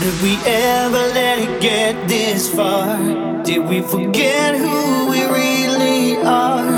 did we ever let it get this far? Did we forget who we really are?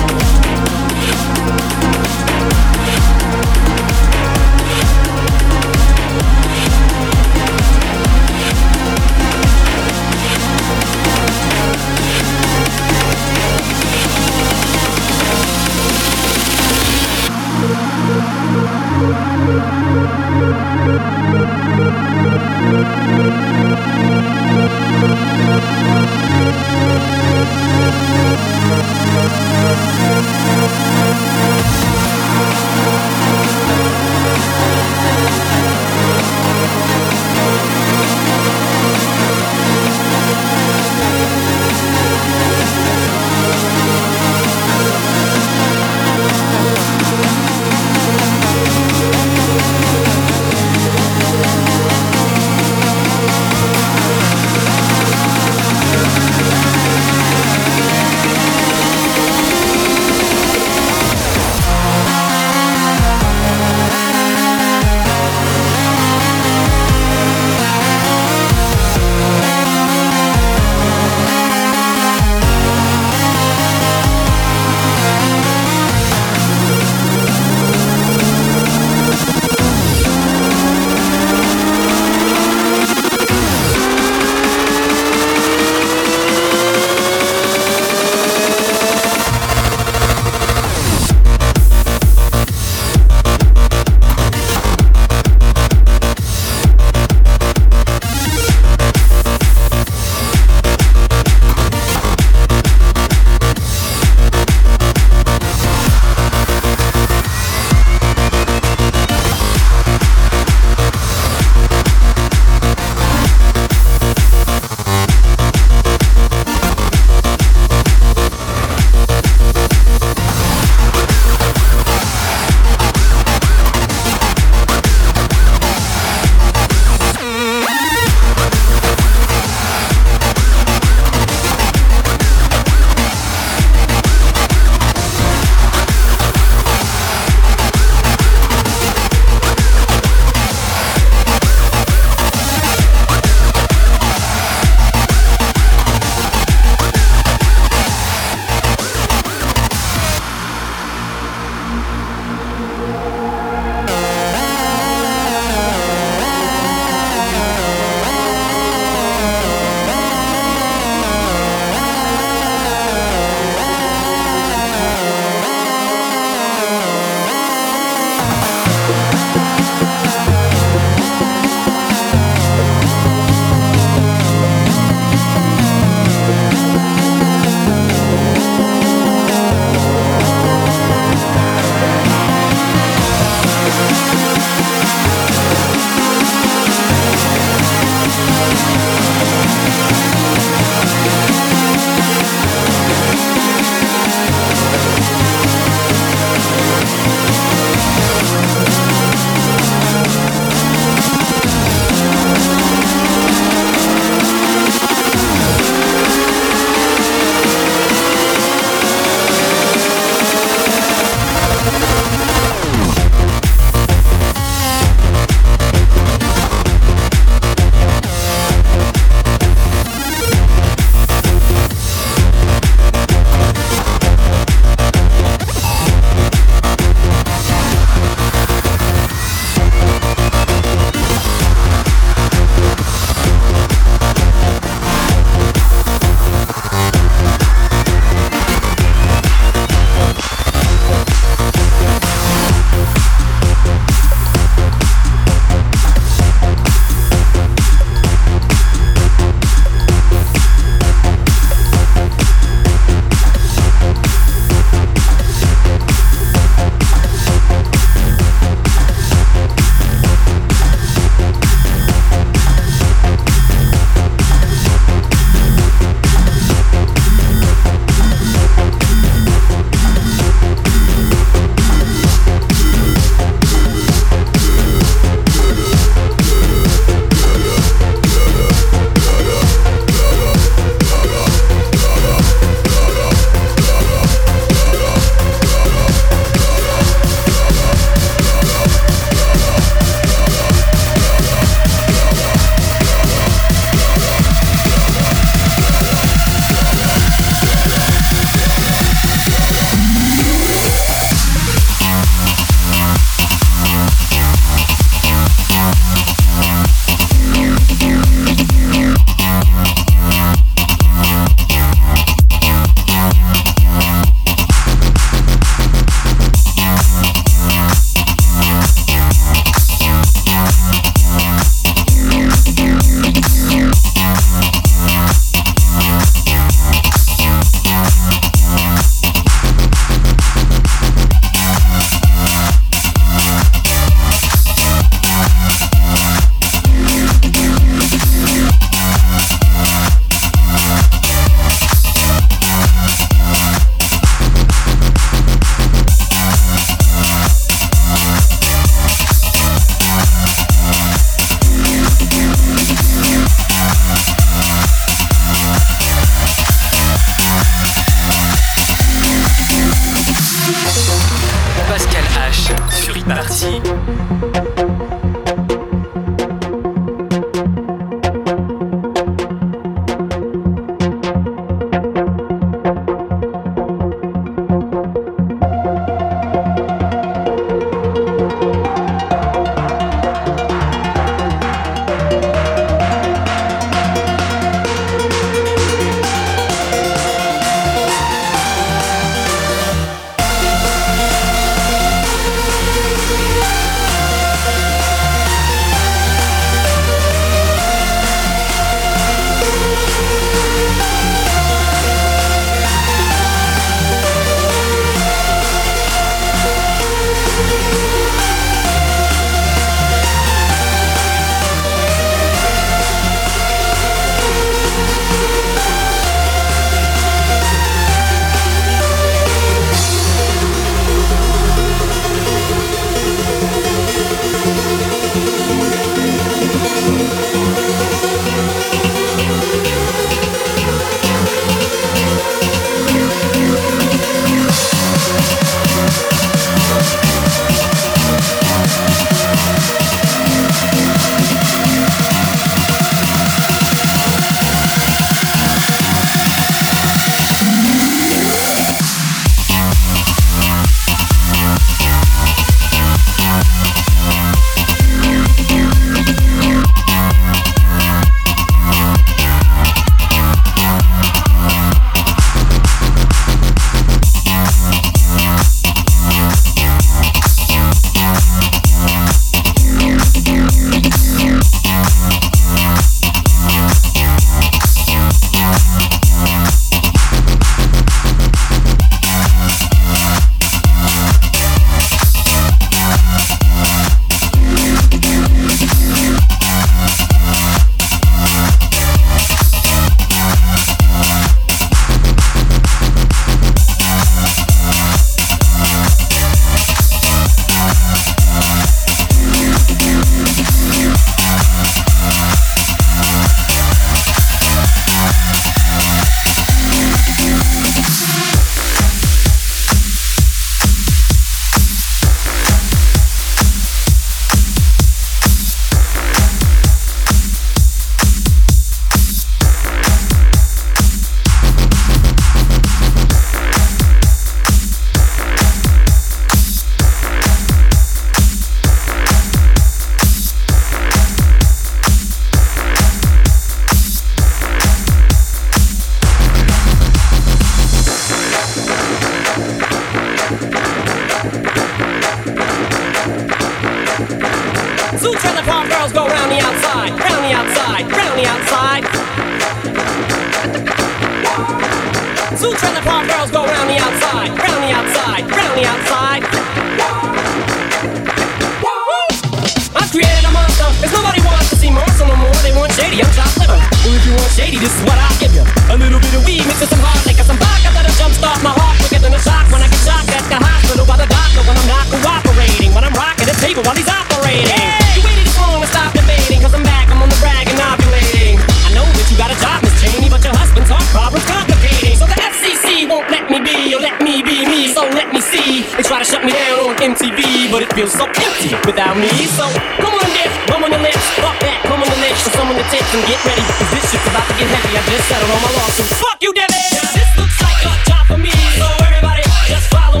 and settled all my lawsuits. Fuck you, Debbie! This looks like a job for me, so everybody just follow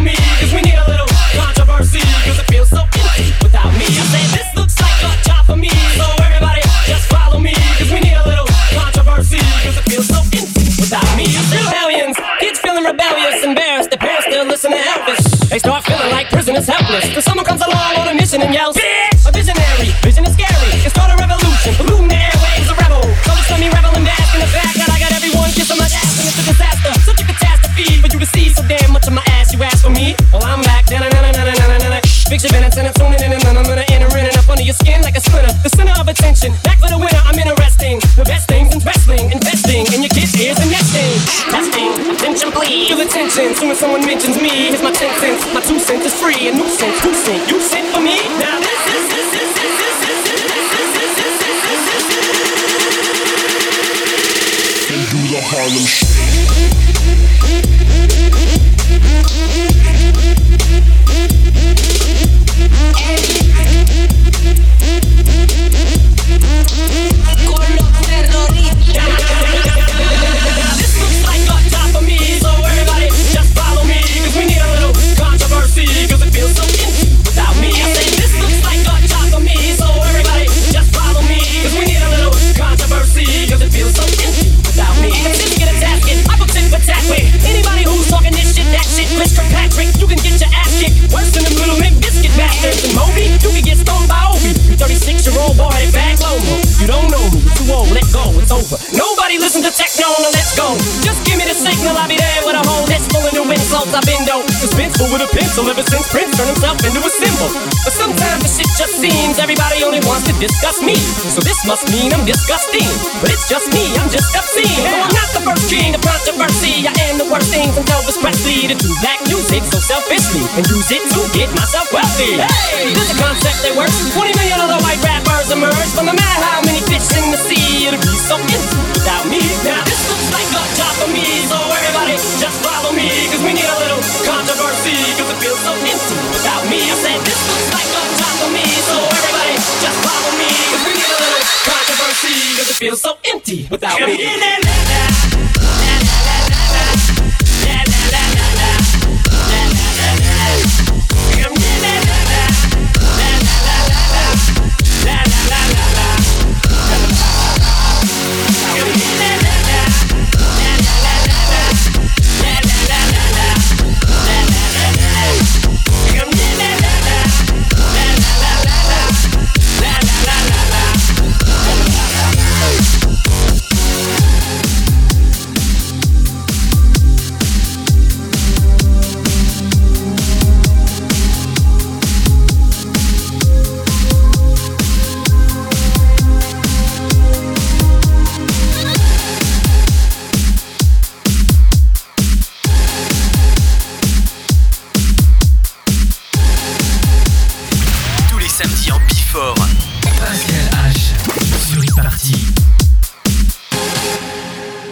we need a little it feels so empty without me. I this looks like a job for me, so everybody just follow we need a little it feels so empty without me. Kids feeling rebellious, embarrassed, their parents still listen to Elvis. They start feeling like prisoners helpless, till someone comes along on a mission and yells, quitter, the center of attention. Back for the winner, I'm interesting. The best things in wrestling, investing in your kids' ears and nesting. Testing, attention please. Feel attention, soon as someone mentions me. Here's my ten cents, my two cents is free. A new cent, who sent? You sent for me? Now this is, this is, this is, this is, this is, this is, this. And do the Harlem Shake. thank with your old boy over. You don't know me, too old, let go, it's over. Nobody listen to techno, no, let's go. Just give me the signal, I'll be there with a whole list full of new insults. I've been though suspenseful with a pencil ever since Prince turned himself into a symbol. But sometimes the shit just seems everybody disgust me. So this must mean I'm disgusting. But it's just me, I'm just obscene. Yeah. So I'm not the first king of controversy. I am the worst thing from Elvis Presley to do black music so selfishly and use it to get myself wealthy. Hey, this is a concept that works. 20 million other white rappers emerge, but no matter how many fish in the sea, it'll be so empty without me. Now this looks like a job for me, so everybody just follow me, cause we need a little controversy, cause it feels so empty without me. I said this looks like a job for me, so everybody controversy, cause it feels so empty without me.